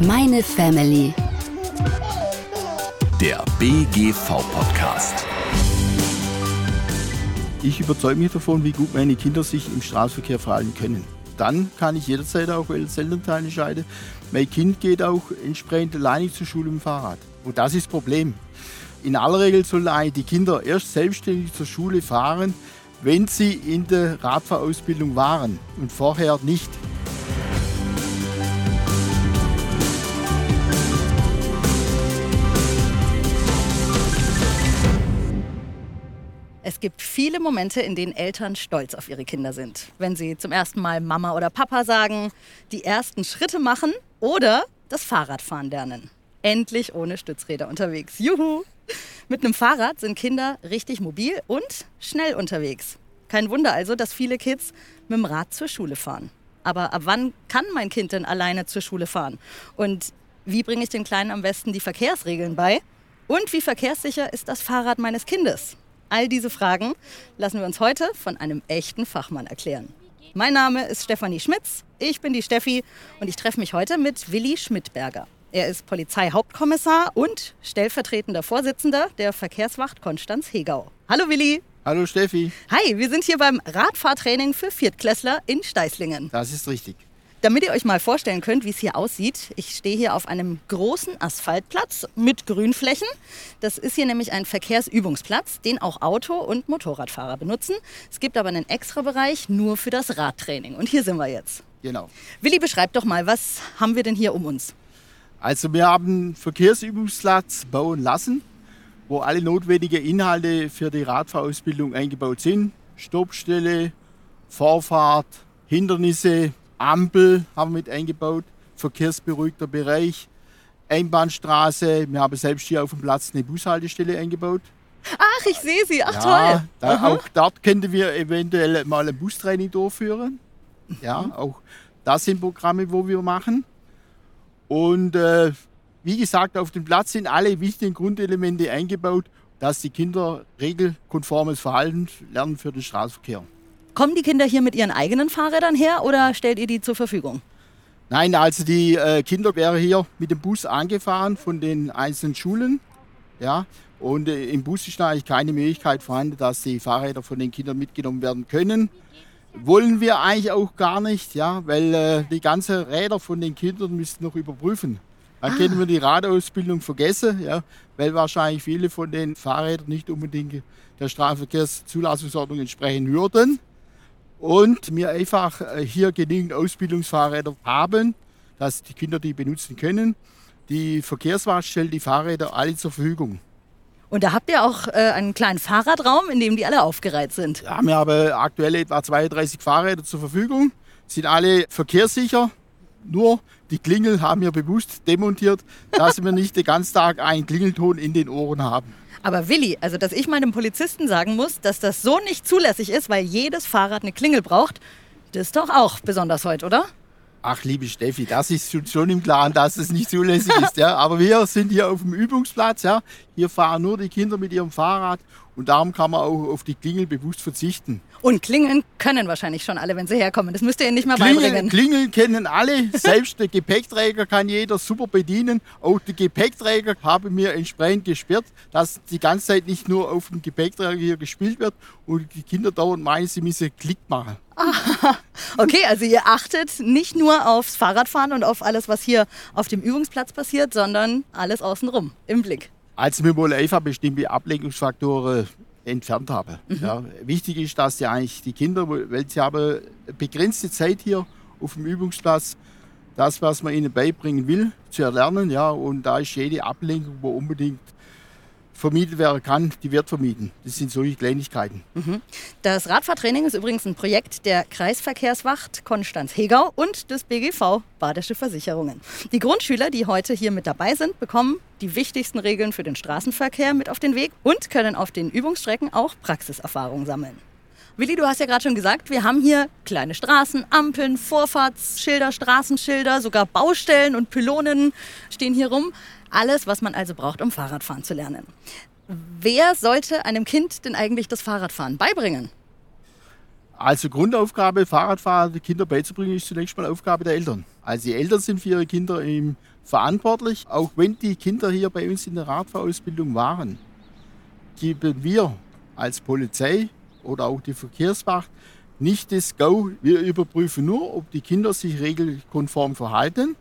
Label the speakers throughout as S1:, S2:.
S1: Meine Family.
S2: Der BGV-Podcast.
S3: Ich überzeuge mich davon, wie gut meine Kinder sich im Straßenverkehr verhalten können. Dann kann ich jederzeit auch als Elternteil entscheiden, mein Kind geht auch entsprechend alleine zur Schule im Fahrrad. Und das ist das Problem. In aller Regel sollen die Kinder erst selbstständig zur Schule fahren, wenn sie in der Radfahrausbildung waren und vorher nicht.
S4: Gibt viele Momente, in denen Eltern stolz auf ihre Kinder sind. Wenn sie zum ersten Mal Mama oder Papa sagen, die ersten Schritte machen oder das Fahrradfahren lernen. Endlich ohne Stützräder unterwegs. Juhu! Mit einem Fahrrad sind Kinder richtig mobil und schnell unterwegs. Kein Wunder also, dass viele Kids mit dem Rad zur Schule fahren. Aber ab wann kann mein Kind denn alleine zur Schule fahren? Und wie bringe ich den Kleinen am besten die Verkehrsregeln bei? Und wie verkehrssicher ist das Fahrrad meines Kindes? All diese Fragen lassen wir uns heute von einem echten Fachmann erklären. Mein Name ist Stefanie Schmitz, ich bin die Steffi und ich treffe mich heute mit Willi Schmidberger. Er ist Polizeihauptkommissar und stellvertretender Vorsitzender der Verkehrswacht Konstanz Hegau. Hallo Willi.
S3: Hallo Steffi.
S4: Hi, wir sind hier beim Radfahrtraining für Viertklässler in Steißlingen.
S3: Das ist richtig.
S4: Damit ihr euch mal vorstellen könnt, wie es hier aussieht, ich stehe hier auf einem großen Asphaltplatz mit Grünflächen. Das ist hier nämlich ein Verkehrsübungsplatz, den auch Auto- und Motorradfahrer benutzen. Es gibt aber einen extra Bereich nur für das Radtraining. Und hier sind wir jetzt.
S3: Genau.
S4: Willi, beschreib doch mal, was haben wir denn hier um uns?
S3: Also wir haben einen Verkehrsübungsplatz bauen lassen, wo alle notwendigen Inhalte für die Radfahrausbildung eingebaut sind. Stoppstelle, Vorfahrt, Hindernisse, Ampel haben wir mit eingebaut, verkehrsberuhigter Bereich, Einbahnstraße. Wir haben selbst hier auf dem Platz eine Bushaltestelle eingebaut.
S4: Ach, ich sehe sie. Ach,
S3: ja,
S4: toll.
S3: Da, auch dort könnten wir eventuell mal ein Bustraining durchführen. Ja,
S4: Mhm.
S3: auch das sind Programme, wo wir machen. Und äh, wie gesagt, auf dem Platz sind alle wichtigen Grundelemente eingebaut, dass die Kinder regelkonformes Verhalten lernen für den Straßenverkehr.
S4: Kommen die Kinder hier mit ihren eigenen Fahrrädern her oder stellt ihr die zur Verfügung?
S3: Nein, also die äh, Kinder wären hier mit dem Bus angefahren von den einzelnen Schulen. Ja, und äh, im Bus ist eigentlich keine Möglichkeit vorhanden, dass die Fahrräder von den Kindern mitgenommen werden können. Wollen wir eigentlich auch gar nicht, ja, weil äh, die ganzen Räder von den Kindern müssen noch überprüfen. Dann können wir die Radausbildung vergessen, ja, weil wahrscheinlich viele von den Fahrrädern nicht unbedingt der Straßenverkehrszulassungsordnung entsprechen würden und wir einfach äh, hier genügend Ausbildungsfahrräder haben, dass die Kinder die benutzen können. Die Verkehrswacht stellt die Fahrräder alle zur Verfügung.
S4: Und da habt ihr auch äh, einen kleinen Fahrradraum, in dem die alle aufgereiht sind.
S3: Ja, wir haben aktuell etwa 32 Fahrräder zur Verfügung, sind alle verkehrssicher. Nur die Klingel haben wir bewusst demontiert, dass wir nicht den ganzen Tag einen Klingelton in den Ohren haben.
S4: Aber Willi, also dass ich meinem Polizisten sagen muss, dass das so nicht zulässig ist, weil jedes Fahrrad eine Klingel braucht, das ist doch auch besonders heute, oder?
S3: Ach, liebe Steffi, das ist schon- schon im Klaren, dass es nicht zulässig ist. Ja. Aber wir sind hier auf dem Übungsplatz. Ja. Hier fahren nur die Kinder mit ihrem Fahrrad und darum kann man auch auf die Klingel bewusst verzichten.
S4: Und klingeln können wahrscheinlich schon alle, wenn sie herkommen. Das müsst ihr ihnen nicht mal
S3: Klingeln,
S4: beibringen.
S3: Klingeln kennen alle, selbst der Gepäckträger kann jeder super bedienen. Auch die Gepäckträger haben wir entsprechend gesperrt, dass die ganze Zeit nicht nur auf dem Gepäckträger hier gespielt wird und die Kinder dauernd meinen, sie müssen Klick machen.
S4: Okay, also ihr achtet nicht nur aufs Fahrradfahren und auf alles, was hier auf dem Übungsplatz passiert, sondern alles außenrum im Blick.
S3: Also wir wollen einfach bestimmte Ablenkungsfaktoren entfernt haben. Ja, wichtig ist, dass die eigentlich die Kinder, weil sie haben begrenzte Zeit hier auf dem Übungsplatz, das, was man ihnen beibringen will, zu erlernen. Ja, und da ist jede Ablenkung, wo unbedingt vermieden werden kann, die wird vermieden. Das sind solche Kleinigkeiten.
S4: Das Radfahrtraining ist übrigens ein Projekt der Kreisverkehrswacht Konstanz-Hegau und des BGV Badische Versicherungen. Die Grundschüler, die heute hier mit dabei sind, bekommen die wichtigsten Regeln für den Straßenverkehr mit auf den Weg und können auf den Übungsstrecken auch Praxiserfahrung sammeln. Willi, du hast ja gerade schon gesagt, wir haben hier kleine Straßen, Ampeln, Vorfahrtsschilder, Straßenschilder, sogar Baustellen und Pylonen stehen hier rum. Alles, was man also braucht, um Fahrradfahren zu lernen. Wer sollte einem Kind denn eigentlich das Fahrradfahren beibringen?
S3: Also Grundaufgabe, Fahrradfahrer die Kinder beizubringen, ist zunächst mal Aufgabe der Eltern. Also die Eltern sind für ihre Kinder im verantwortlich. Auch wenn die Kinder hier bei uns in der Radfahrausbildung waren, geben wir als Polizei oder auch die Verkehrswacht nicht das Go. Wir überprüfen nur, ob die Kinder sich regelkonform verhalten.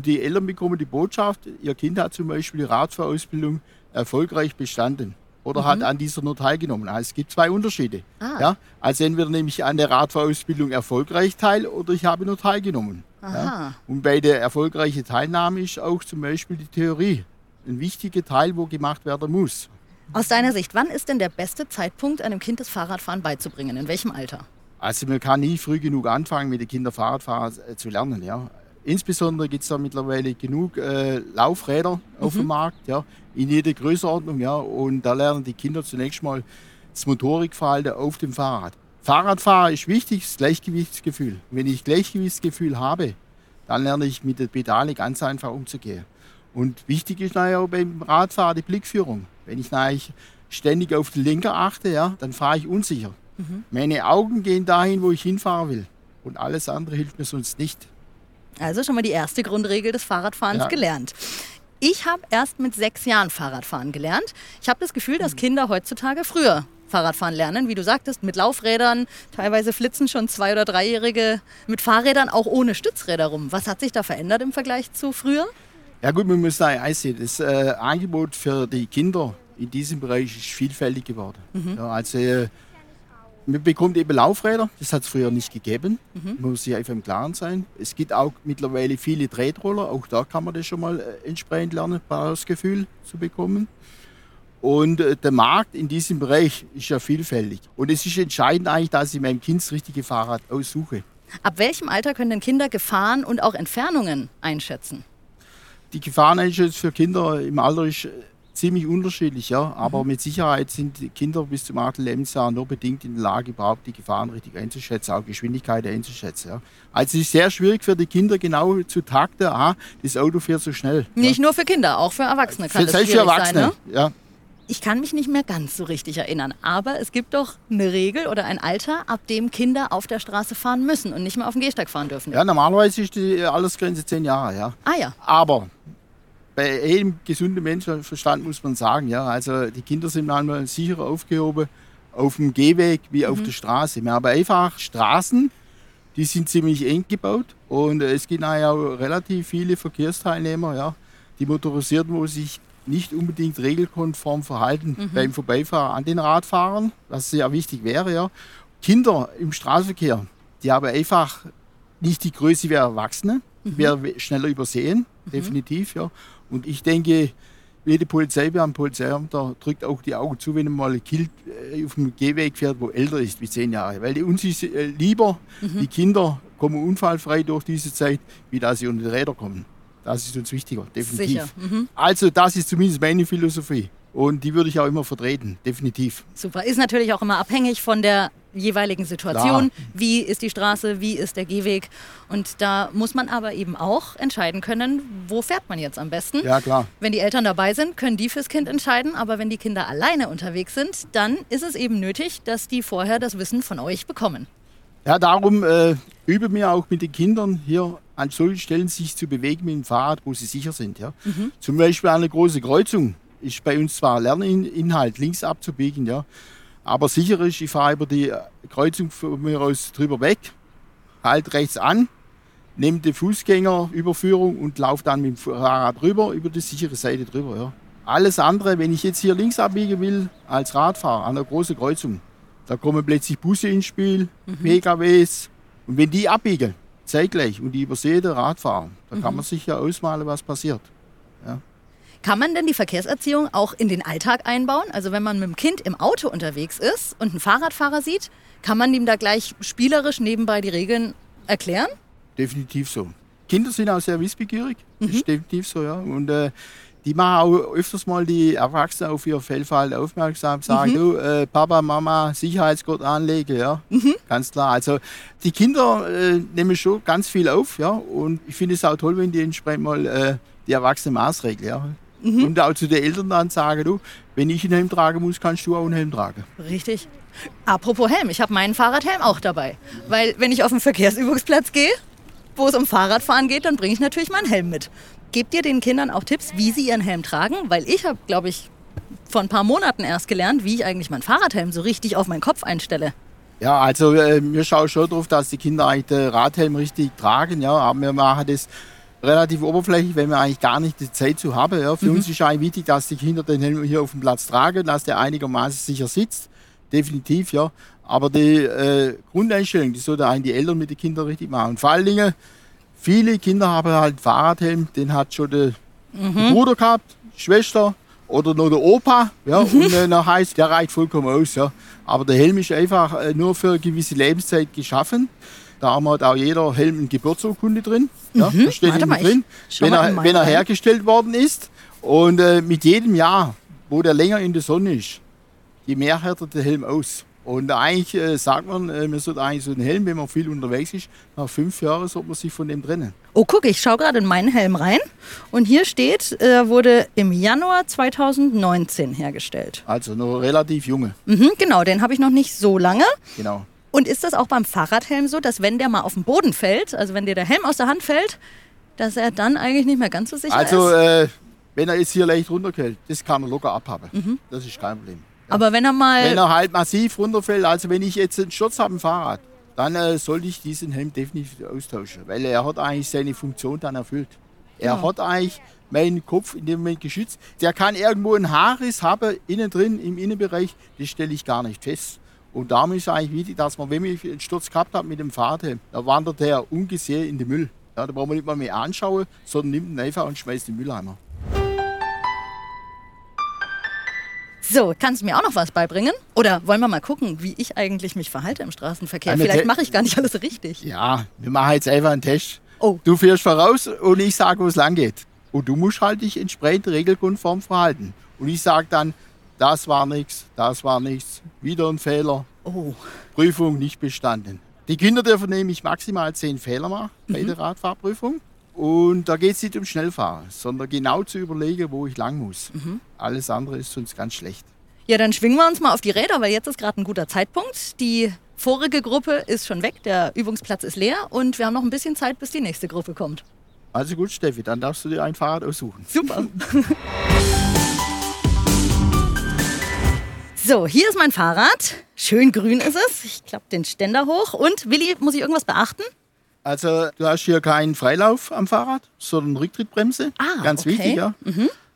S3: Und die Eltern bekommen die Botschaft, ihr Kind hat zum Beispiel die Radfahrausbildung erfolgreich bestanden oder mhm. hat an dieser nur teilgenommen. Also es gibt zwei Unterschiede. Ah. Ja? Also entweder nehme ich an der Radfahrausbildung erfolgreich teil oder ich habe nur teilgenommen. Ja? Und bei der erfolgreichen Teilnahme ist auch zum Beispiel die Theorie ein wichtiger Teil, wo gemacht werden muss.
S4: Aus deiner Sicht, wann ist denn der beste Zeitpunkt, einem Kind das Fahrradfahren beizubringen? In welchem Alter?
S3: Also man kann nie früh genug anfangen, mit den Kindern Fahrradfahren äh, zu lernen. Ja. Insbesondere gibt es da mittlerweile genug äh, Laufräder mhm. auf dem mhm. Markt, ja, in jeder Größenordnung. Ja, und da lernen die Kinder zunächst mal das Motorikverhalten auf dem Fahrrad. Fahrradfahren ist wichtig, das Gleichgewichtsgefühl. Wenn ich Gleichgewichtsgefühl habe, dann lerne ich mit der Pedale ganz einfach umzugehen. Und wichtig ist nachher auch beim Radfahren die Blickführung. Wenn ich nachher ständig auf den Lenker achte, ja, dann fahre ich unsicher. Mhm. Meine Augen gehen dahin, wo ich hinfahren will. Und alles andere hilft mir sonst nicht.
S4: Also schon mal die erste Grundregel des Fahrradfahrens ja. gelernt. Ich habe erst mit sechs Jahren Fahrradfahren gelernt. Ich habe das Gefühl, dass Kinder heutzutage früher Fahrradfahren lernen, wie du sagtest, mit Laufrädern. Teilweise flitzen schon zwei- oder dreijährige mit Fahrrädern auch ohne Stützräder rum. Was hat sich da verändert im Vergleich zu früher?
S3: Ja gut, man muss da einsehen, das äh, Angebot für die Kinder in diesem Bereich ist vielfältig geworden. Mhm. Ja, also äh, man bekommt eben Laufräder, das hat es früher nicht gegeben. Mhm. Man muss sich einfach im Klaren sein. Es gibt auch mittlerweile viele Tretroller, auch da kann man das schon mal äh, entsprechend lernen, das Gefühl zu bekommen. Und äh, der Markt in diesem Bereich ist ja vielfältig. Und es ist entscheidend eigentlich, dass ich meinem Kind das richtige Fahrrad aussuche.
S4: Ab welchem Alter können denn Kinder Gefahren und auch Entfernungen einschätzen?
S3: Die Gefahreneinschätzung für Kinder im Alter ist äh, ziemlich unterschiedlich, ja. Aber mhm. mit Sicherheit sind Kinder bis zum 8. Lebensjahr nur bedingt in der Lage, überhaupt die Gefahren richtig einzuschätzen, auch Geschwindigkeit einzuschätzen. Ja. Also es ist sehr schwierig für die Kinder genau zu takten, aha, das Auto fährt so schnell.
S4: Nicht ja. nur für Kinder, auch für Erwachsene kann für, das schwierig für Erwachsene, sein, ne?
S3: ja
S4: ich kann mich nicht mehr ganz so richtig erinnern, aber es gibt doch eine Regel oder ein Alter, ab dem Kinder auf der Straße fahren müssen und nicht mehr auf dem Gehsteig fahren dürfen.
S3: Ja, normalerweise ist die Altersgrenze zehn Jahre, ja.
S4: Ah ja.
S3: Aber bei jedem gesunden Menschenverstand muss man sagen, ja, also die Kinder sind manchmal sicherer aufgehoben auf dem Gehweg wie mhm. auf der Straße. Wir haben einfach Straßen, die sind ziemlich eng gebaut und es gibt auch relativ viele Verkehrsteilnehmer, ja, die motorisierten, wo sich nicht unbedingt regelkonform verhalten mhm. beim Vorbeifahren an den Radfahrern, was sehr wichtig wäre. Ja. Kinder im Straßenverkehr, die haben einfach nicht die Größe wie Erwachsene, mhm. werden schneller übersehen, mhm. definitiv. Ja. Und ich denke, jede Polizeibeamte, Polizeiamt drückt auch die Augen zu, wenn mal ein Kind äh, auf dem Gehweg fährt, wo älter ist wie zehn Jahre. Weil uns ist äh, lieber, mhm. die Kinder kommen unfallfrei durch diese Zeit, wie dass sie unter die Räder kommen. Das ist uns wichtiger, definitiv. Mhm. Also das ist zumindest meine Philosophie. Und die würde ich auch immer vertreten, definitiv.
S4: Super. Ist natürlich auch immer abhängig von der jeweiligen Situation. Klar. Wie ist die Straße, wie ist der Gehweg? Und da muss man aber eben auch entscheiden können, wo fährt man jetzt am besten.
S3: Ja, klar.
S4: Wenn die Eltern dabei sind, können die fürs Kind entscheiden. Aber wenn die Kinder alleine unterwegs sind, dann ist es eben nötig, dass die vorher das Wissen von euch bekommen.
S3: Ja, darum äh, üben wir auch mit den Kindern hier an solchen Stellen sich zu bewegen mit dem Fahrrad, wo sie sicher sind. Ja. Mhm. Zum Beispiel an einer großen Kreuzung ist bei uns zwar Lerninhalt, links abzubiegen, ja, aber sicher ist, ich fahre über die Kreuzung von mir aus drüber weg, halt rechts an, nehme die Fußgängerüberführung und laufe dann mit dem Fahrrad rüber über die sichere Seite drüber. Ja. Alles andere, wenn ich jetzt hier links abbiegen will, als Radfahrer an einer großen Kreuzung, da kommen plötzlich Busse ins Spiel, mhm. PKWs. Und wenn die abbiegen, zeitgleich, und die übersehen den Radfahrer, da mhm. kann man sich ja ausmalen, was passiert. Ja.
S4: Kann man denn die Verkehrserziehung auch in den Alltag einbauen? Also wenn man mit dem Kind im Auto unterwegs ist und einen Fahrradfahrer sieht, kann man ihm da gleich spielerisch nebenbei die Regeln erklären?
S3: Definitiv so. Kinder sind auch sehr wissbegierig, mhm. ist definitiv so, ja. Und äh, die machen auch öfters mal die Erwachsenen auf ihr Fehlverhalten aufmerksam, sagen, mhm. du, äh, Papa, Mama, Sicherheitsgurt anlegen, ja, mhm. ganz klar. Also die Kinder äh, nehmen schon ganz viel auf, ja, und ich finde es auch toll, wenn die entsprechend mal äh, die Erwachsenen maßregeln, ja. Mhm. Und auch zu den Eltern dann sagen, du, wenn ich einen Helm tragen muss, kannst du auch einen Helm tragen.
S4: Richtig. Apropos Helm, ich habe meinen Fahrradhelm auch dabei. Weil wenn ich auf den Verkehrsübungsplatz gehe, wo es um Fahrradfahren geht, dann bringe ich natürlich meinen Helm mit. Gebt ihr den Kindern auch Tipps, wie sie ihren Helm tragen? Weil ich habe, glaube ich, vor ein paar Monaten erst gelernt, wie ich eigentlich meinen Fahrradhelm so richtig auf meinen Kopf einstelle.
S3: Ja, also äh, wir schauen schon darauf, dass die Kinder eigentlich den Radhelm richtig tragen. Ja, aber wir machen das relativ oberflächlich, wenn wir eigentlich gar nicht die Zeit zu haben. Ja. Für
S4: Mhm.
S3: uns ist eigentlich wichtig, dass die Kinder den Helm hier auf dem Platz tragen, dass der einigermaßen sicher sitzt. Definitiv, ja. Aber die äh, Grundeinstellung, die sollten eigentlich die Eltern mit den Kindern richtig machen. Und vor allen Dingen, viele Kinder haben halt einen Fahrradhelm, den hat schon der
S4: Mhm.
S3: Bruder gehabt, Schwester oder noch der Opa. Ja,
S4: Mhm.
S3: Und äh, dann heißt, der reicht vollkommen aus. Ja. Aber der Helm ist einfach äh, nur für eine gewisse Lebenszeit geschaffen. Da haben hat auch jeder Helm eine Geburtsurkunde drin. Ja, da steht
S4: Mhm. Warte mal,
S3: drin, wenn er, wenn er hergestellt worden ist. Und äh, mit jedem Jahr, wo der länger in der Sonne ist, je mehr härtet der Helm aus. Und eigentlich äh, sagt man, äh, man sollte eigentlich so einen Helm, wenn man viel unterwegs ist, nach fünf Jahren sollte man sich von dem trennen.
S4: Oh, guck, ich schaue gerade in meinen Helm rein. Und hier steht, er wurde im Januar 2019 hergestellt.
S3: Also noch relativ junge,
S4: Mhm, genau, den habe ich noch nicht so lange.
S3: genau.
S4: Und ist das auch beim Fahrradhelm so, dass wenn der mal auf den Boden fällt, also wenn dir der Helm aus der Hand fällt, dass er dann eigentlich nicht mehr ganz so sicher
S3: Also,
S4: ist?
S3: äh, wenn er jetzt hier leicht runterfällt, das kann er locker abhaben.
S4: Mhm.
S3: Das ist kein Problem.
S4: Aber wenn er mal.
S3: Wenn er halt massiv runterfällt, also wenn ich jetzt einen Sturz habe im Fahrrad, dann äh, sollte ich diesen Helm definitiv austauschen, weil er hat eigentlich seine Funktion dann erfüllt. Er
S4: Genau.
S3: hat eigentlich meinen Kopf in dem Moment geschützt. Der kann irgendwo einen Haarriss haben, innen drin, im Innenbereich, das stelle ich gar nicht fest. Und darum ist eigentlich wichtig, dass man, wenn ich einen Sturz gehabt habe mit dem Fahrradhelm, dann wandert der ungesehen in den Müll. Ja, da braucht man nicht mal mehr anschauen, sondern nimmt ihn einfach und schmeißt in den Mülleimer.
S4: So, kannst du mir auch noch was beibringen? Oder wollen wir mal gucken, wie ich eigentlich mich verhalte im Straßenverkehr?
S3: Eine
S4: Vielleicht mache ich gar nicht alles richtig.
S3: Ja, wir machen jetzt einfach einen Test.
S4: Oh.
S3: Du fährst voraus und ich sage, wo es lang geht. Und du musst halt dich entsprechend regelkonform verhalten. Und ich sage dann, das war nichts, das war nichts, wieder ein Fehler,
S4: Oh,
S3: Prüfung nicht bestanden. Die Kinder dürfen nämlich maximal zehn Fehler machen bei der Radfahrprüfung. Und da geht es nicht um Schnellfahren, sondern genau zu überlegen, wo ich lang muss. Alles andere ist sonst ganz schlecht.
S4: Ja, dann schwingen wir uns mal auf die Räder, weil jetzt ist gerade ein guter Zeitpunkt. Die vorige Gruppe ist schon weg, der Übungsplatz ist leer und wir haben noch ein bisschen Zeit, bis die nächste Gruppe kommt.
S3: Also gut, Steffi, dann darfst du dir ein Fahrrad aussuchen.
S4: Super. So, hier ist mein Fahrrad. Schön grün ist es. Ich klappe den Ständer hoch. Und Willi, muss ich irgendwas beachten?
S3: Also du hast hier keinen Freilauf am Fahrrad, sondern Rücktrittbremse.
S4: Ah,
S3: Ganz
S4: okay.
S3: wichtig, ja.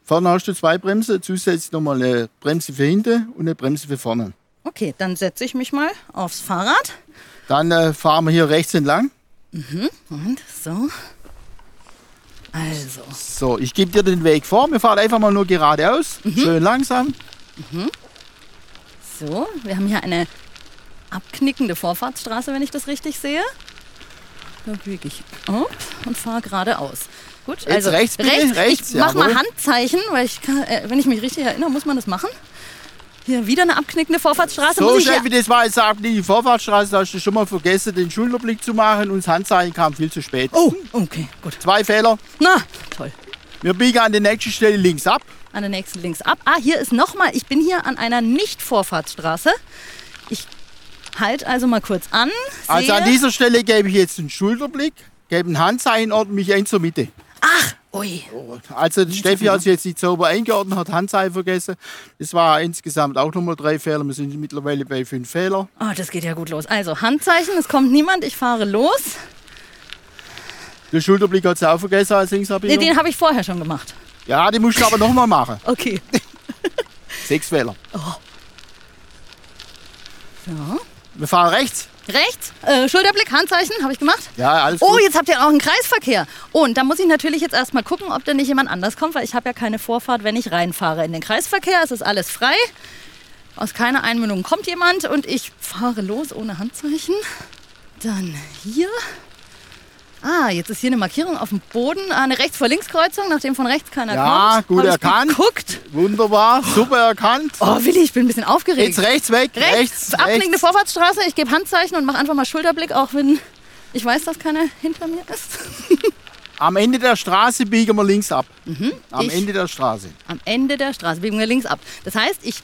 S3: Vorne hast du zwei Bremsen, zusätzlich nochmal eine Bremse für hinten und eine Bremse für vorne.
S4: Okay, dann setze ich mich mal aufs Fahrrad.
S3: Dann äh, fahren wir hier rechts entlang.
S4: Und so. Also,
S3: So, ich gebe dir den Weg vor. Wir fahren einfach mal nur geradeaus, schön langsam.
S4: So. Wir haben hier eine abknickende Vorfahrtsstraße, wenn ich das richtig sehe. Da biege ich ab und fahre geradeaus. Gut, also
S3: rechts bitte, rechts,
S4: Ich mache mal
S3: jawohl.
S4: Handzeichen, weil ich kann, äh, wenn ich mich richtig erinnere, muss man das machen. Hier wieder eine abknickende Vorfahrtsstraße.
S3: So
S4: muss ich
S3: schnell
S4: hier
S3: wie das war, jetzt ab die Vorfahrtsstraße, da hast du schon mal vergessen, den Schulterblick zu machen und das Handzeichen kam viel zu spät.
S4: Oh, okay, gut.
S3: Zwei Fehler.
S4: Na, toll.
S3: Wir biegen an der nächsten Stelle links ab.
S4: An der nächsten links ab. Ah, hier ist nochmal, ich bin hier an einer Nicht-Vorfahrtsstraße. Ich halte also mal kurz an.
S3: Also an dieser Stelle gebe ich jetzt einen Schulterblick, gebe ein Handzeichen, ordne mich ein zur Mitte.
S4: Ach, ui.
S3: Also Steffi hat sich jetzt nicht sauber eingeordnet, hat Handzeichen vergessen. Das war insgesamt auch nochmal drei Fehler. Wir sind mittlerweile bei fünf Fehler.
S4: Oh, das geht ja gut los. Also, Handzeichen, es kommt niemand, ich fahre los.
S3: Den Schulterblick hat sie auch vergessen als
S4: Nee,
S3: Linksabbieger.
S4: den habe ich vorher schon gemacht.
S3: Ja, die musst du aber nochmal machen.
S4: Okay.
S3: Sechs Fehler.
S4: So.
S3: Wir fahren rechts.
S4: Rechts, äh, Schulterblick, Handzeichen, habe ich gemacht.
S3: Ja, alles
S4: Oh,
S3: gut.
S4: jetzt habt ihr auch einen Kreisverkehr. Oh, und da muss ich natürlich jetzt erstmal gucken, ob da nicht jemand anders kommt, weil ich habe ja keine Vorfahrt, wenn ich reinfahre. In den Kreisverkehr es ist alles frei. Aus keiner Einmündung kommt jemand und ich fahre los ohne Handzeichen. Dann hier. Ah, jetzt ist hier eine Markierung auf dem Boden. Ah, eine Rechts-vor-Links-Kreuzung, nachdem von rechts keiner
S3: Ja,
S4: kommt.
S3: gut
S4: Hab ich
S3: erkannt.
S4: Geguckt.
S3: Wunderbar, super erkannt.
S4: Oh, Willi, ich bin ein bisschen aufgeregt.
S3: Jetzt rechts weg,
S4: Rechts,
S3: rechts,
S4: abknickende
S3: rechts.
S4: Vorfahrtsstraße. Ich gebe Handzeichen und mache einfach mal Schulterblick, auch wenn ich weiß, dass keiner hinter mir ist.
S3: Am Ende der Straße biegen wir links ab. Am
S4: Mhm. Ich-
S3: Ende der Straße.
S4: Am Ende der Straße biegen wir links ab. Das heißt, ich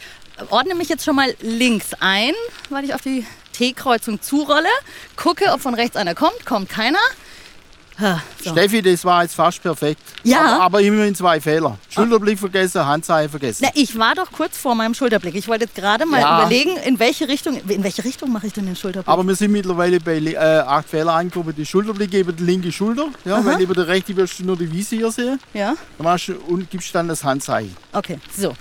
S4: ordne mich jetzt schon mal links ein, weil ich auf die T-Kreuzung zurolle. Gucke, ob von rechts einer kommt. Kommt keiner. So.
S3: Steffi, das war jetzt fast perfekt.
S4: Ja.
S3: Aber, aber immerhin zwei Fehler. Schulterblick vergessen, Handzeichen vergessen.
S4: Na, ich war doch kurz vor meinem Schulterblick. Ich wollte jetzt gerade mal
S3: Ja.
S4: überlegen, in welche Richtung, in welche Richtung mache ich denn den Schulterblick?
S3: Aber wir sind mittlerweile bei äh, acht Fehler angekommen. Die Schulterblick über die linke Schulter. Ja, weil über die rechte wirst du nur die Wiese hier sehen.
S4: ja,
S3: Dann machst du, und gibst dann das Handzeichen.
S4: okay, so.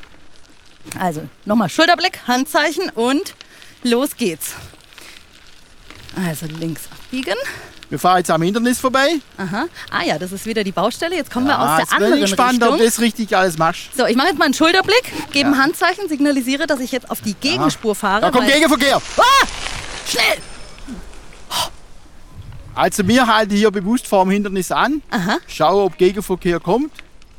S4: Also, nochmal Schulterblick, Handzeichen und los geht's. Also links abbiegen.
S3: Wir fahren jetzt am Hindernis vorbei.
S4: Aha. Ah ja, das ist wieder die Baustelle. Jetzt kommen wir
S3: Ah,
S4: aus der
S3: bin
S4: anderen
S3: ich gespannt,
S4: Richtung.
S3: ob das richtig alles machst.
S4: So, ich mache jetzt mal einen Schulterblick, gebe ein Handzeichen, signalisiere, dass ich jetzt auf die Gegenspur fahre.
S3: Da kommt Gegenverkehr.
S4: Ah! Schnell!
S3: Also wir halten hier bewusst vor dem Hindernis an.
S4: Aha.
S3: Schau, ob Gegenverkehr kommt.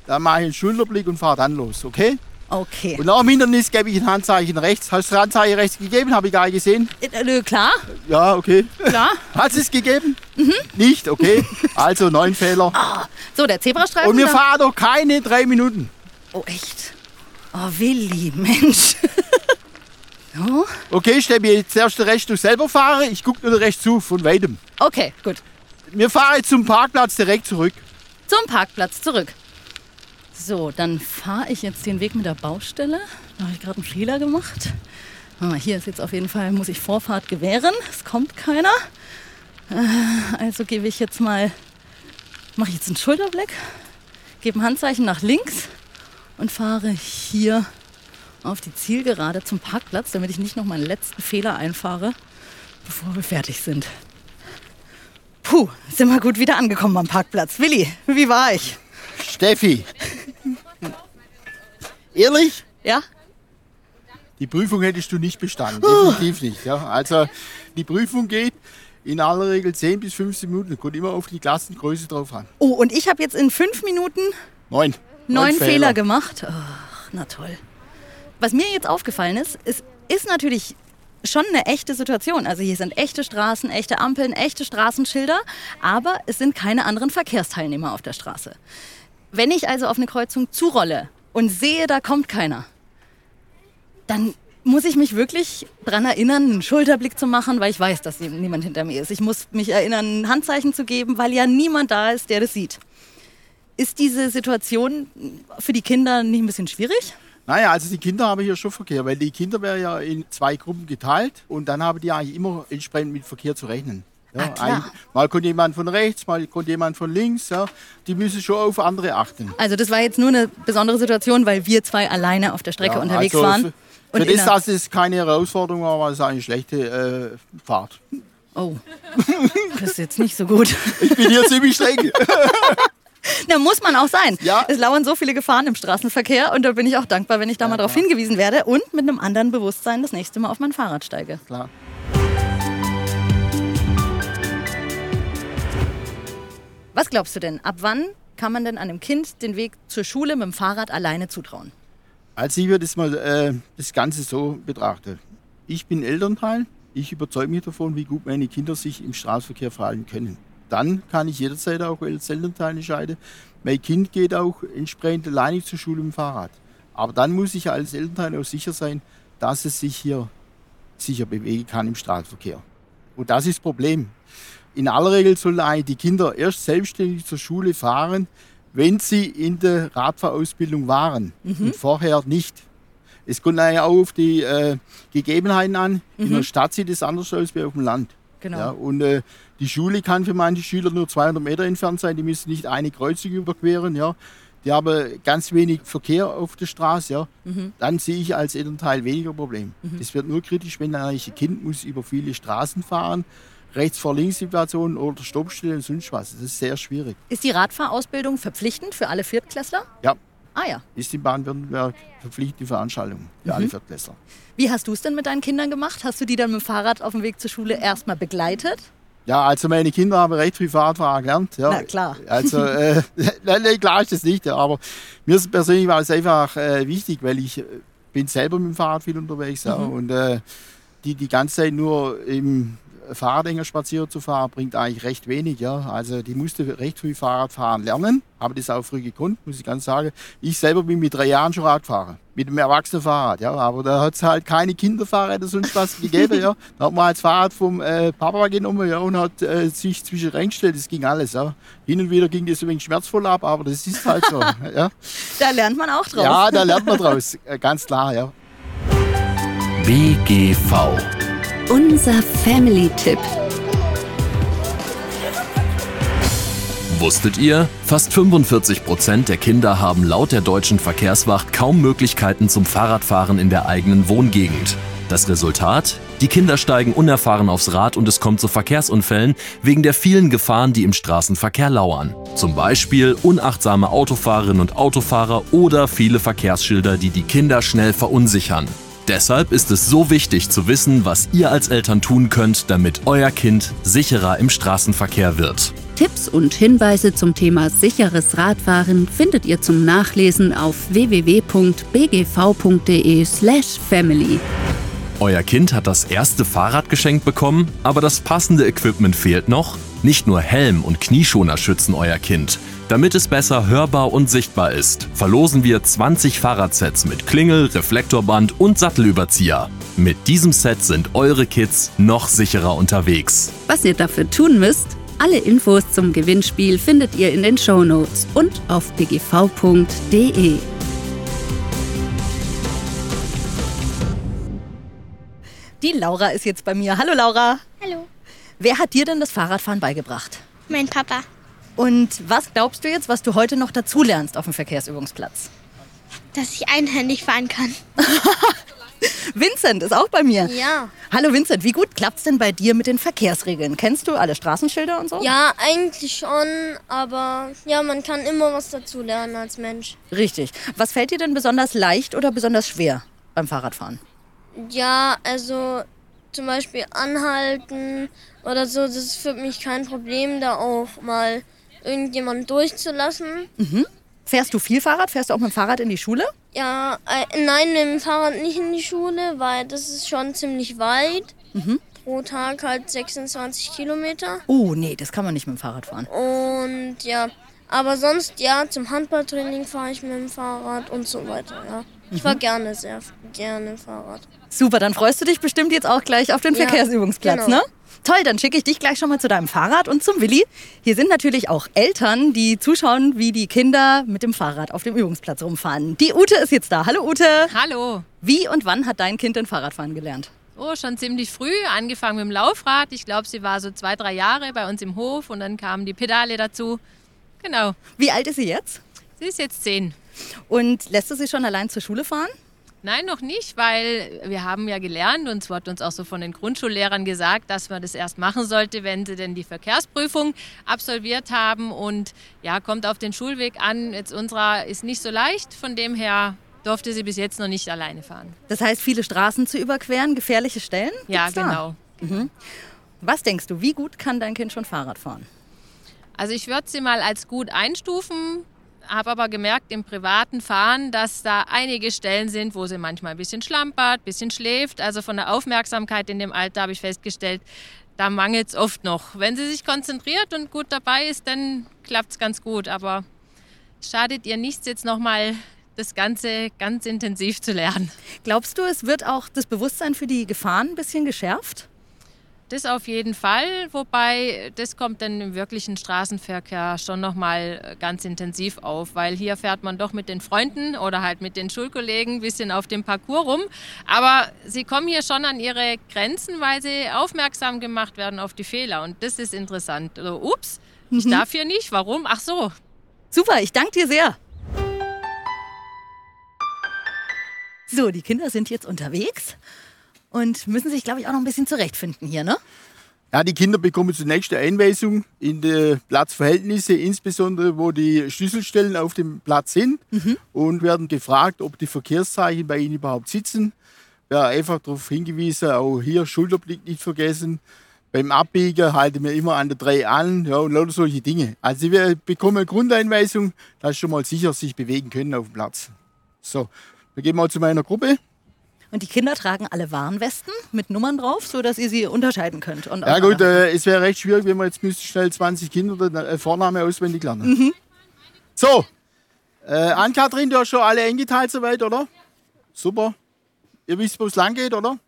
S3: Dann mache ich einen Schulterblick und fahre dann los, okay?
S4: Okay.
S3: Und nach dem Hindernis gebe ich ein Handzeichen rechts. Hast du das Handzeichen rechts gegeben? Habe ich gar nicht gesehen.
S4: Äh, klar,
S3: Ja, okay.
S4: klar.
S3: Hat es gegeben? Nicht, okay. Also neun Fehler.
S4: So, der Zebrastreifen.
S3: Und wir fahren doch keine drei Minuten.
S4: Oh, echt? Oh, Willi, Mensch. so.
S3: Okay, Steffi, jetzt erst rechts du selber fahren. Ich gucke nur rechts zu, von weitem.
S4: Okay, gut.
S3: Wir fahren jetzt zum Parkplatz direkt zurück.
S4: Zum Parkplatz zurück. So, dann fahre ich jetzt den Weg mit der Baustelle. Da habe ich gerade einen Fehler gemacht. Ah, hier ist jetzt auf jeden Fall, muss ich Vorfahrt gewähren. Es kommt keiner. Äh, Also gebe ich jetzt mal, mache ich jetzt einen Schulterblick, gebe ein Handzeichen nach links und fahre hier auf die Zielgerade zum Parkplatz, damit ich nicht noch meinen letzten Fehler einfahre, bevor wir fertig sind. Puh, sind wir gut wieder angekommen am Parkplatz. Willi, wie war ich?
S3: Steffi. Ehrlich?
S4: Ja?
S3: Die Prüfung hättest du nicht bestanden. Definitiv nicht. Ja. Also die Prüfung geht in aller Regel 10 bis 15 Minuten. Kommt immer auf die Klassengröße drauf an.
S4: Oh, und ich habe jetzt in fünf Minuten
S3: Neun.
S4: neun Fehler. gemacht. Ach, na toll. Was mir jetzt aufgefallen ist, es ist natürlich schon eine echte Situation. Also hier sind echte Straßen, echte Ampeln, echte Straßenschilder, aber es sind keine anderen Verkehrsteilnehmer auf der Straße. Wenn ich also auf eine Kreuzung zurolle und sehe, da kommt keiner, dann muss ich mich wirklich daran erinnern, einen Schulterblick zu machen, weil ich weiß, dass niemand hinter mir ist. Ich muss mich erinnern, ein Handzeichen zu geben, weil ja niemand da ist, der das sieht. Ist diese Situation für die Kinder nicht ein bisschen schwierig?
S3: Naja, also die Kinder haben hier schon Verkehr, weil die Kinder werden ja in zwei Gruppen geteilt und dann haben die eigentlich immer entsprechend mit Verkehr zu rechnen. Ja,
S4: Ah,
S3: ein- mal kommt jemand von rechts, mal kommt jemand von links. Ja. Die müssen schon auf andere achten.
S4: Also das war jetzt nur eine besondere Situation, weil wir zwei alleine auf der Strecke
S3: Ja,
S4: unterwegs
S3: also
S4: waren.
S3: Für, für das, dass es keine Herausforderung war, war es eine schlechte äh, Fahrt.
S4: Oh, das ist jetzt nicht so gut.
S3: Ich bin hier ziemlich streng.
S4: Da muss man auch sein.
S3: Ja.
S4: Es lauern so viele Gefahren im Straßenverkehr und da bin ich auch dankbar, wenn ich da mal darauf hingewiesen werde und mit einem anderen Bewusstsein das nächste Mal auf mein Fahrrad steige.
S3: Klar.
S4: Was glaubst du denn? Ab wann kann man denn einem Kind den Weg zur Schule mit dem Fahrrad alleine zutrauen?
S3: Also ich würde das mal äh, das Ganze so betrachten. Ich bin Elternteil, ich überzeuge mich davon, wie gut meine Kinder sich im Straßenverkehr verhalten können. Dann kann ich jederzeit auch als Elternteil entscheiden, mein Kind geht auch entsprechend alleine zur Schule mit dem Fahrrad. Aber dann muss ich als Elternteil auch sicher sein, dass es sich hier sicher bewegen kann im Straßenverkehr. Und das ist das Problem. In aller Regel sollen eigentlich die Kinder erst selbstständig zur Schule fahren, wenn sie in der Radfahrausbildung waren und vorher nicht. Es kommt eigentlich auch auf die äh, Gegebenheiten an. In der Stadt sieht es anders aus wie auf dem Land.
S4: Genau.
S3: Ja, und äh, die Schule kann für manche Schüler nur 200 Meter entfernt sein. Die müssen nicht eine Kreuzung überqueren. Ja. Die haben ganz wenig Verkehr auf der Straße. Ja. Dann sehe ich als Elternteil weniger Problem. Es wird nur kritisch, wenn ein Kind muss über viele Straßen fahren, rechts vor links Situationen oder Stoppstellen und sonst was. Das ist sehr schwierig.
S4: Ist die Radfahrausbildung verpflichtend für alle Viertklässler?
S3: Ja,
S4: Ah ja.
S3: ist in Baden-Württemberg verpflichtende Veranstaltung für alle Viertklässler.
S4: Wie hast du es denn mit deinen Kindern gemacht? Hast du die dann mit dem Fahrrad auf dem Weg zur Schule erstmal begleitet?
S3: Ja, also meine Kinder haben recht viel Fahrradfahren gelernt. Ja.
S4: Na klar.
S3: Also, äh, nein, nein, klar ist das nicht, ja, aber mir persönlich war es einfach äh, wichtig, weil ich äh, bin selber mit dem Fahrrad viel unterwegs ja,
S4: Mhm.
S3: und äh, die die ganze Zeit nur im Fahrradhänger zu fahren, bringt eigentlich recht wenig. Ja. Also die musste recht früh Fahrrad fahren lernen, habe das auch früh gekonnt, muss ich ganz sagen. Ich selber bin mit drei Jahren schon Radfahrer, mit einem erwachsenen Fahrrad. Ja. Aber da hat es halt keine Kinderfahrräder sonst was gegeben. ja. Da hat man halt das Fahrrad vom äh, Papa genommen ja, und hat äh, sich zwischen reingestellt. Das ging alles. Ja. Hin und wieder ging das ein wenig schmerzvoll ab, aber das ist halt so. ja.
S4: Da lernt man auch draus.
S3: Ja, da lernt man draus, äh, ganz klar. Ja.
S2: BGV.
S1: Unser Family-Tipp.
S2: Wusstet ihr? Fast 45 Prozent der Kinder haben laut der deutschen Verkehrswacht kaum Möglichkeiten zum Fahrradfahren in der eigenen Wohngegend. Das Resultat? Die Kinder steigen unerfahren aufs Rad und es kommt zu Verkehrsunfällen wegen der vielen Gefahren, die im Straßenverkehr lauern. Zum Beispiel unachtsame Autofahrerinnen und Autofahrer oder viele Verkehrsschilder, die die Kinder schnell verunsichern. Deshalb ist es so wichtig zu wissen, was ihr als Eltern tun könnt, damit euer Kind sicherer im Straßenverkehr wird.
S1: Tipps und Hinweise zum Thema sicheres Radfahren findet ihr zum Nachlesen auf www.bgv.de/family.
S2: Euer Kind hat das erste Fahrrad geschenkt bekommen, aber das passende Equipment fehlt noch. Nicht nur Helm und Knieschoner schützen euer Kind. Damit es besser hörbar und sichtbar ist, verlosen wir 20 Fahrradsets mit Klingel, Reflektorband und Sattelüberzieher. Mit diesem Set sind eure Kids noch sicherer unterwegs.
S1: Was ihr dafür tun müsst, alle Infos zum Gewinnspiel findet ihr in den Show Notes und auf bgv.de.
S4: Die Laura ist jetzt bei mir. Hallo Laura.
S5: Hallo.
S4: Wer hat dir denn das Fahrradfahren beigebracht?
S5: Mein Papa.
S4: Und was glaubst du jetzt, was du heute noch dazulernst auf dem Verkehrsübungsplatz?
S5: Dass ich einhändig fahren kann.
S4: Vincent ist auch bei mir.
S5: Ja.
S4: Hallo Vincent, wie gut klappt's denn bei dir mit den Verkehrsregeln? Kennst du alle Straßenschilder und so?
S6: Ja, eigentlich schon, aber ja, man kann immer was dazu lernen als Mensch.
S4: Richtig. Was fällt dir denn besonders leicht oder besonders schwer beim Fahrradfahren?
S6: Ja, also zum Beispiel anhalten oder so, das ist für mich kein Problem, da auch mal irgendjemanden durchzulassen.
S4: Fährst du viel Fahrrad? Fährst du auch mit dem Fahrrad in die Schule?
S6: Ja, äh, nein, mit dem Fahrrad nicht in die Schule, weil das ist schon ziemlich weit. Pro Tag halt 26 Kilometer.
S4: Oh, nee, das kann man nicht mit dem Fahrrad fahren.
S6: Und ja, aber sonst ja, zum Handballtraining fahre ich mit dem Fahrrad und so weiter, ja. Ich fahre gerne sehr gerne Fahrrad.
S4: Super, dann freust du dich bestimmt jetzt auch gleich auf den
S6: Ja,
S4: Verkehrsübungsplatz,
S6: genau.
S4: ne? Toll, dann schicke ich dich gleich schon mal zu deinem Fahrrad und zum Willi. Hier sind natürlich auch Eltern, die zuschauen, wie die Kinder mit dem Fahrrad auf dem Übungsplatz rumfahren. Die Ute ist jetzt da. Hallo Ute.
S7: Hallo.
S4: Wie und wann hat dein Kind denn Fahrradfahren gelernt?
S7: Oh, schon ziemlich früh, angefangen mit dem Laufrad. Ich glaube, sie war so zwei, drei Jahre bei uns im Hof und dann kamen die Pedale dazu. Genau.
S4: Wie alt ist sie jetzt?
S7: Sie ist jetzt zehn.
S4: Und lässt du sie schon allein zur Schule fahren?
S7: Nein, noch nicht, weil wir haben ja gelernt und es wurde uns auch so von den Grundschullehrern gesagt, dass man das erst machen sollte, wenn sie denn die Verkehrsprüfung absolviert haben. Und ja, kommt auf den Schulweg an. Jetzt unserer ist nicht so leicht, von dem her durfte sie bis jetzt noch nicht alleine fahren.
S4: Das heißt, viele Straßen zu überqueren, gefährliche Stellen?
S7: Ja, genau.
S4: Was denkst du, wie gut kann dein Kind schon Fahrrad fahren?
S7: Also ich würde sie mal als gut einstufen, habe aber gemerkt im privaten Fahren, dass da einige Stellen sind, wo sie manchmal ein bisschen schlampert, ein bisschen schläft. Also von der Aufmerksamkeit in dem Alter habe ich festgestellt, da mangelt es oft noch. Wenn sie sich konzentriert und gut dabei ist, dann klappt es ganz gut. Aber schadet ihr nichts, jetzt nochmal das Ganze ganz intensiv zu lernen.
S4: Glaubst du, es wird auch das Bewusstsein für die Gefahren ein bisschen geschärft?
S7: Das auf jeden Fall, wobei das kommt dann im wirklichen Straßenverkehr schon nochmal ganz intensiv auf, weil hier fährt man doch mit den Freunden oder halt mit den Schulkollegen ein bisschen auf dem Parcours rum. Aber sie kommen hier schon an ihre Grenzen, weil sie aufmerksam gemacht werden auf die Fehler und das ist interessant. Also, ups, ich darf hier nicht, warum? Ach so,
S4: Super, ich danke dir sehr. So, die Kinder sind jetzt unterwegs und müssen sich, glaube ich, auch noch ein bisschen zurechtfinden hier, ne?
S3: Ja, die Kinder bekommen zunächst eine Einweisung in die Platzverhältnisse, insbesondere wo die Schlüsselstellen auf dem Platz sind und werden gefragt, ob die Verkehrszeichen bei ihnen überhaupt sitzen. Ja, einfach darauf hingewiesen, auch hier Schulterblick nicht vergessen. Beim Abbiegen halten wir immer an der 3 an ja, und lauter solche Dinge. Also wir bekommen eine Grundeinweisung, dass sie schon mal sicher sich bewegen können auf dem Platz. So, wir gehen mal zu meiner Gruppe.
S4: Und die Kinder tragen alle Warnwesten mit Nummern drauf, sodass ihr sie unterscheiden könnt. Und
S3: Ja gut, äh, es wäre recht schwierig, wenn wir jetzt müssten schnell 20 Kinder den Vorname auswendig lernen. So, äh, Ann-Kathrin, du hast schon alle eingeteilt soweit, oder? Super. Ihr wisst, wo es lang geht, oder?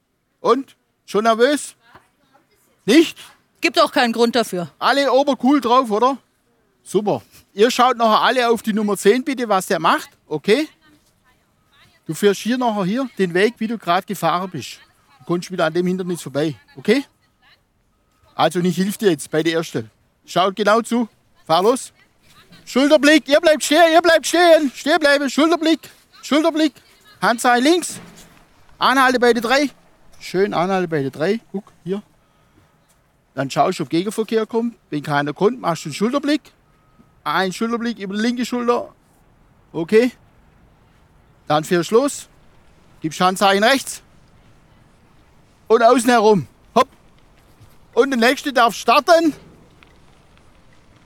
S3: Und? Schon nervös? Nicht?
S4: Gibt auch keinen Grund dafür.
S3: Alle obercool drauf, oder? Super. Ihr schaut nachher alle auf die Nummer 10 bitte, was der macht, okay? Du fährst hier nachher hier den Weg, wie du gerade gefahren bist. Du kommst wieder an dem Hindernis vorbei, okay? Also ich hilf dir jetzt bei der ersten. Schaut genau zu. Fahr los. Schulterblick, ihr bleibt stehen, ihr bleibt stehen. Stehen bleiben, Schulterblick, Schulterblick. Handzeichen links. Anhalte bei den drei. Schön anhalte bei den drei. Guck, hier. Dann schaust du, ob Gegenverkehr kommt. Wenn keiner kommt, machst du einen Schulterblick. Ein Schulterblick über die linke Schulter. Okay. Dann fährst du los. Gibst Handzeichen rechts. Und außen herum. Hopp. Und der nächste darf starten.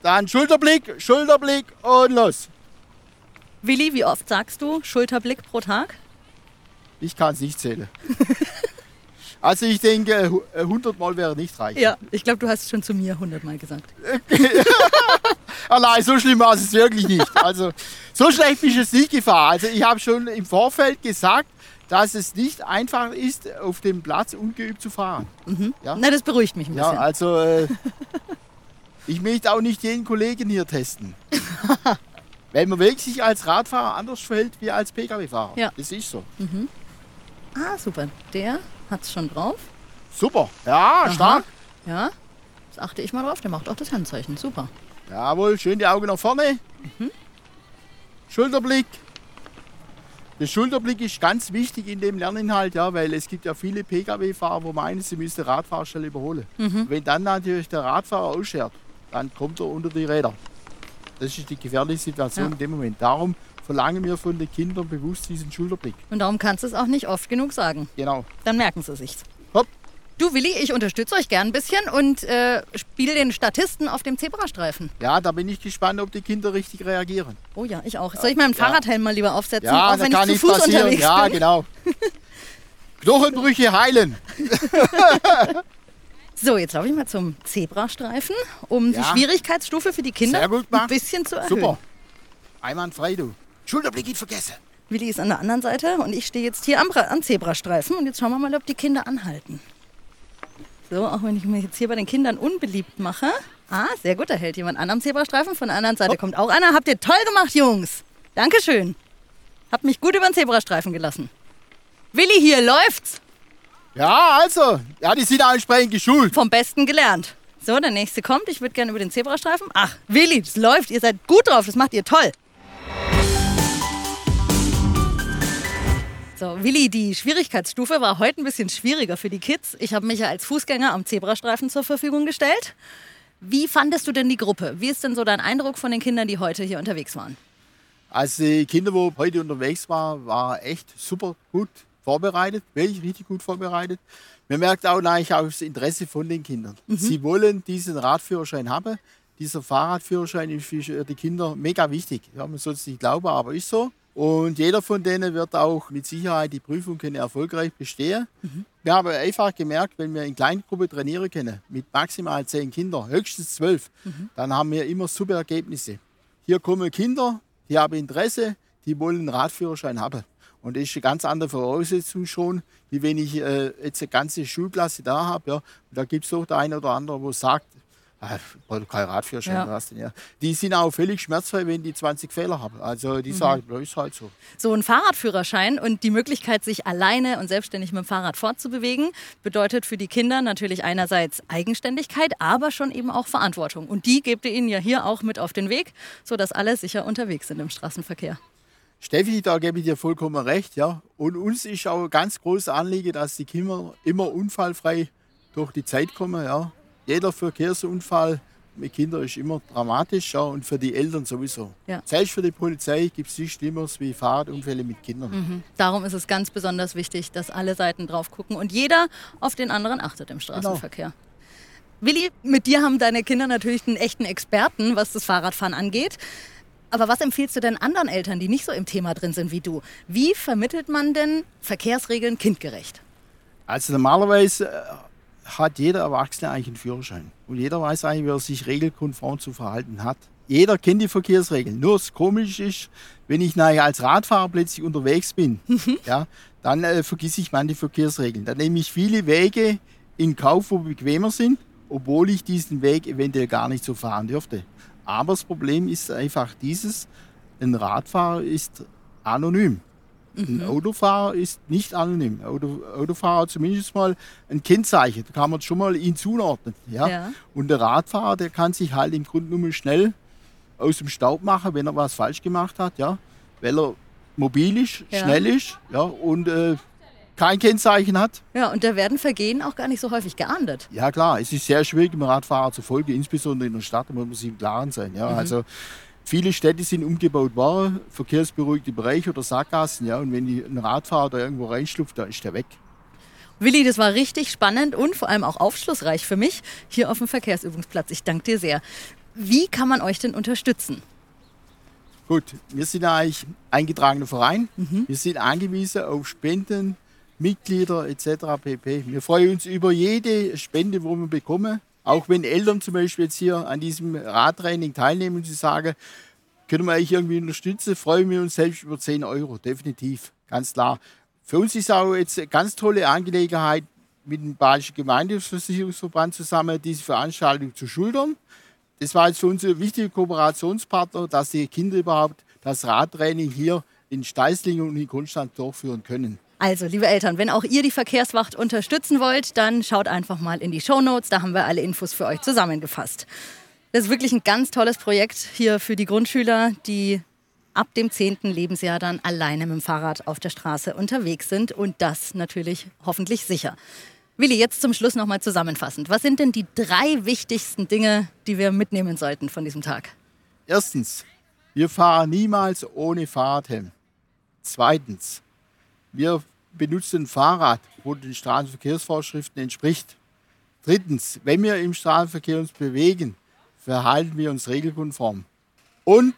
S3: Dann Schulterblick, Schulterblick und los.
S4: Willi, wie oft sagst du Schulterblick pro Tag?
S3: Ich kann es nicht zählen. also ich denke, hu- äh, 100 Mal wäre nicht reich.
S4: Ja, ich glaube, du hast es schon zu mir hundertmal gesagt.
S3: Ah nein, so schlimm war es wirklich nicht. Also so schlecht bin ich es nicht gefahren. Also ich habe schon im Vorfeld gesagt, dass es nicht einfach ist, auf dem Platz ungeübt zu fahren. Ja.
S4: Na, das beruhigt mich ein
S3: Ja,
S4: bisschen.
S3: also äh, ich möchte auch nicht jeden Kollegen hier testen. Weil man wirklich sich als Radfahrer anders verhält wie als Pkw-Fahrer.
S4: Ja.
S3: Das ist so.
S4: Ah, super. Der hat es schon drauf.
S3: Super. Ja, stark.
S4: Ja, das achte ich mal drauf. Der macht auch das Handzeichen. Super.
S3: Jawohl, schön die Augen nach vorne. Schulterblick. Der Schulterblick ist ganz wichtig in dem Lerninhalt, ja, weil es gibt ja viele Pkw-Fahrer, wo meinen, sie müssten Radfahrer schnell überholen. Wenn dann natürlich der Radfahrer ausschert, dann kommt er unter die Räder. Das ist die gefährliche Situation
S4: Ja.
S3: in dem Moment. Darum verlangen wir von den Kindern bewusst diesen Schulterblick.
S4: Und darum kannst du es auch nicht oft genug sagen.
S3: Genau.
S4: Dann merken sie sich's. Du, Willi, ich unterstütze euch gern ein bisschen und äh, spiele den Statisten auf dem Zebrastreifen.
S3: Ja, da bin ich gespannt, ob die Kinder richtig reagieren.
S4: Oh ja, ich auch. Soll ich meinen Fahrradhelm mal lieber aufsetzen,
S3: Ja,
S4: auch
S3: das
S4: wenn
S3: kann
S4: ich zu Fuß
S3: passieren.
S4: unterwegs
S3: Ja,
S4: bin?
S3: genau. Knochenbrüche heilen.
S4: So, jetzt laufe ich mal zum Zebrastreifen, um
S3: Ja.
S4: die Schwierigkeitsstufe für die Kinder ein bisschen zu erhöhen.
S3: Super. Einwandfrei, du. Schulterblick nicht vergessen.
S4: Willi ist an der anderen Seite und ich stehe jetzt hier am, am Zebrastreifen und jetzt schauen wir mal, ob die Kinder anhalten. So, auch wenn ich mich jetzt hier bei den Kindern unbeliebt mache. Ah, sehr gut, da hält jemand an am Zebrastreifen. Von der anderen Seite kommt auch einer. Habt ihr toll gemacht, Jungs. Dankeschön. Habt mich gut über den Zebrastreifen gelassen. Willi, hier läuft's.
S3: Ja, also. Ja, die sind auch entsprechend geschult.
S4: Vom Besten gelernt. So, der nächste kommt. Ich würde gerne über den Zebrastreifen. Ach, Willi, das läuft. Ihr seid gut drauf. Das macht ihr toll. So, Willi, die Schwierigkeitsstufe war heute ein bisschen schwieriger für die Kids. Ich habe mich ja als Fußgänger am Zebrastreifen zur Verfügung gestellt. Wie fandest du denn die Gruppe? Wie ist denn so dein Eindruck von den Kindern, die heute hier unterwegs waren?
S3: Also die Kinder, wo heute unterwegs waren, war echt super gut vorbereitet, wirklich richtig gut vorbereitet. Man merkt auch eigentlich auch das Interesse von den Kindern. Sie wollen diesen Radführerschein haben. Dieser Fahrradführerschein ist für die Kinder mega wichtig. Ja, man soll es nicht glauben, aber ist so. Und jeder von denen wird auch mit Sicherheit die Prüfung können erfolgreich bestehen. Wir haben einfach gemerkt, wenn wir in Kleingruppe trainieren können, mit maximal zehn Kindern, höchstens zwölf, dann haben wir immer super Ergebnisse. Hier kommen Kinder, die haben Interesse, die wollen einen Radführerschein haben. Und das ist eine ganz andere Voraussetzung schon, wie wenn ich äh, jetzt eine ganze Schulklasse da habe. Ja. Und da gibt es doch der eine oder andere, der sagt, ah, keinen Radführerschein.
S4: Ja.
S3: Was denn, ja. Die sind auch völlig schmerzfrei, wenn die 20 Fehler haben. Also die sagen, das ist halt so.
S4: So ein Fahrradführerschein und die Möglichkeit, sich alleine und selbstständig mit dem Fahrrad fortzubewegen, bedeutet für die Kinder natürlich einerseits Eigenständigkeit, aber schon eben auch Verantwortung. Und die gebt ihr ihnen ja hier auch mit auf den Weg, sodass alle sicher unterwegs sind im Straßenverkehr.
S3: Steffi, da gebe ich dir vollkommen recht. Ja. Und uns ist auch ein ganz großes Anliegen, dass die Kinder immer unfallfrei durch die Zeit kommen. Ja. Jeder Verkehrsunfall mit Kindern ist immer dramatisch ja, und für die Eltern sowieso.
S4: Ja.
S3: Selbst für die Polizei gibt es nichts Schlimmeres wie Fahrradunfälle mit Kindern.
S4: Darum ist es ganz besonders wichtig, dass alle Seiten drauf gucken und jeder auf den anderen achtet im Straßenverkehr. Willi, mit dir haben deine Kinder natürlich einen echten Experten, was das Fahrradfahren angeht. Aber was empfiehlst du denn anderen Eltern, die nicht so im Thema drin sind wie du? Wie vermittelt man denn Verkehrsregeln kindgerecht?
S3: Also normalerweise äh, hat jeder Erwachsene eigentlich einen Führerschein. Und jeder weiß eigentlich, wie er sich regelkonform zu verhalten hat. Jeder kennt die Verkehrsregeln. Nur das Komische ist, wenn ich nachher als Radfahrer plötzlich unterwegs bin, ja, dann äh, vergesse ich manche Verkehrsregeln. Dann nehme ich viele Wege in Kauf, wo bequemer sind, obwohl ich diesen Weg eventuell gar nicht so fahren dürfte. Aber das Problem ist einfach dieses, ein Radfahrer ist anonym. Ein Autofahrer ist nicht anonym. Auto, Autofahrer zumindest mal ein Kennzeichen. Da kann man schon mal ihn zuordnen. Ja?
S4: Ja.
S3: Und der Radfahrer, der kann sich halt im Grunde genommen schnell aus dem Staub machen, wenn er was falsch gemacht hat. Ja? Weil er mobil ist,
S4: Ja.
S3: schnell ist ja? und äh, kein Kennzeichen hat.
S4: Ja, und da werden Vergehen auch gar nicht so häufig geahndet.
S3: Ja klar, es ist sehr schwierig, dem Radfahrer zu folgen, insbesondere in der Stadt, da muss man sich im Klaren sein. Ja? Also viele Städte sind umgebaut worden, verkehrsberuhigte Bereiche oder Sackgassen, ja, und wenn die, ein Radfahrer da irgendwo reinschlupft, da ist der weg.
S4: Willi, das war richtig spannend und vor allem auch aufschlussreich für mich hier auf dem Verkehrsübungsplatz. Ich danke dir sehr. Wie kann man euch denn unterstützen?
S3: Gut, wir sind eigentlich eingetragener Verein. Wir sind angewiesen auf Spenden, Mitglieder etc. pp. Wir freuen uns über jede Spende, wo wir bekommen. Auch wenn Eltern zum Beispiel jetzt hier an diesem Radtraining teilnehmen und sie sagen, können wir euch irgendwie unterstützen, freuen wir uns selbst über 10 Euro, definitiv, ganz klar. Für uns ist auch jetzt eine ganz tolle Angelegenheit, mit dem Badischen Gemeindeversicherungsverband zusammen diese Veranstaltung zu schultern. Das war jetzt für uns ein wichtiger Kooperationspartner, dass die Kinder überhaupt das Radtraining hier in Steißlingen und in Konstanz durchführen können.
S4: Also, liebe Eltern, wenn auch ihr die Verkehrswacht unterstützen wollt, dann schaut einfach mal in die Shownotes. Da haben wir alle Infos für euch zusammengefasst. Das ist wirklich ein ganz tolles Projekt hier für die Grundschüler, die ab dem 10. Lebensjahr dann alleine mit dem Fahrrad auf der Straße unterwegs sind und das natürlich hoffentlich sicher. Willi, jetzt zum Schluss nochmal zusammenfassend. Was sind denn die drei wichtigsten Dinge, die wir mitnehmen sollten von diesem Tag?
S3: Erstens, wir fahren niemals ohne Fahrradhelm. Zweitens, wir benutzen ein Fahrrad, wo den Straßenverkehrsvorschriften entspricht. Drittens, wenn wir im Straßenverkehr uns bewegen, verhalten wir uns regelkonform. Und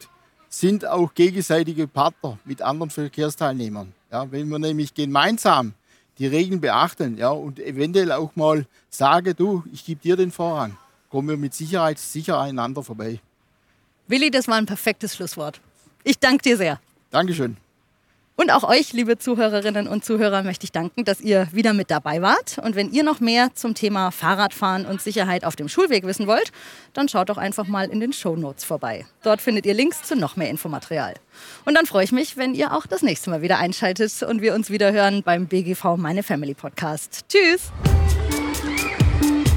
S3: sind auch gegenseitige Partner mit anderen Verkehrsteilnehmern. Ja, wenn wir nämlich gemeinsam die Regeln beachten ja, und eventuell auch mal sagen, du, ich gebe dir den Vorrang, kommen wir mit Sicherheit sicher einander vorbei.
S4: Willi, das war ein perfektes Schlusswort. Ich danke dir sehr.
S3: Dankeschön.
S4: Und auch euch, liebe Zuhörerinnen und Zuhörer, möchte ich danken, dass ihr wieder mit dabei wart. Und wenn ihr noch mehr zum Thema Fahrradfahren und Sicherheit auf dem Schulweg wissen wollt, dann schaut doch einfach mal in den Shownotes vorbei. Dort findet ihr Links zu noch mehr Infomaterial. Und dann freue ich mich, wenn ihr auch das nächste Mal wieder einschaltet und wir uns wieder hören beim BGV Meine Family Podcast. Tschüss!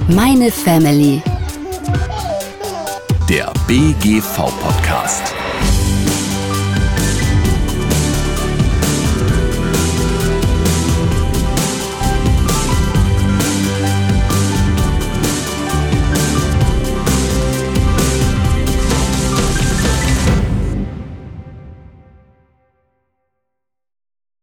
S1: Meine Family.
S2: Der BGV-Podcast.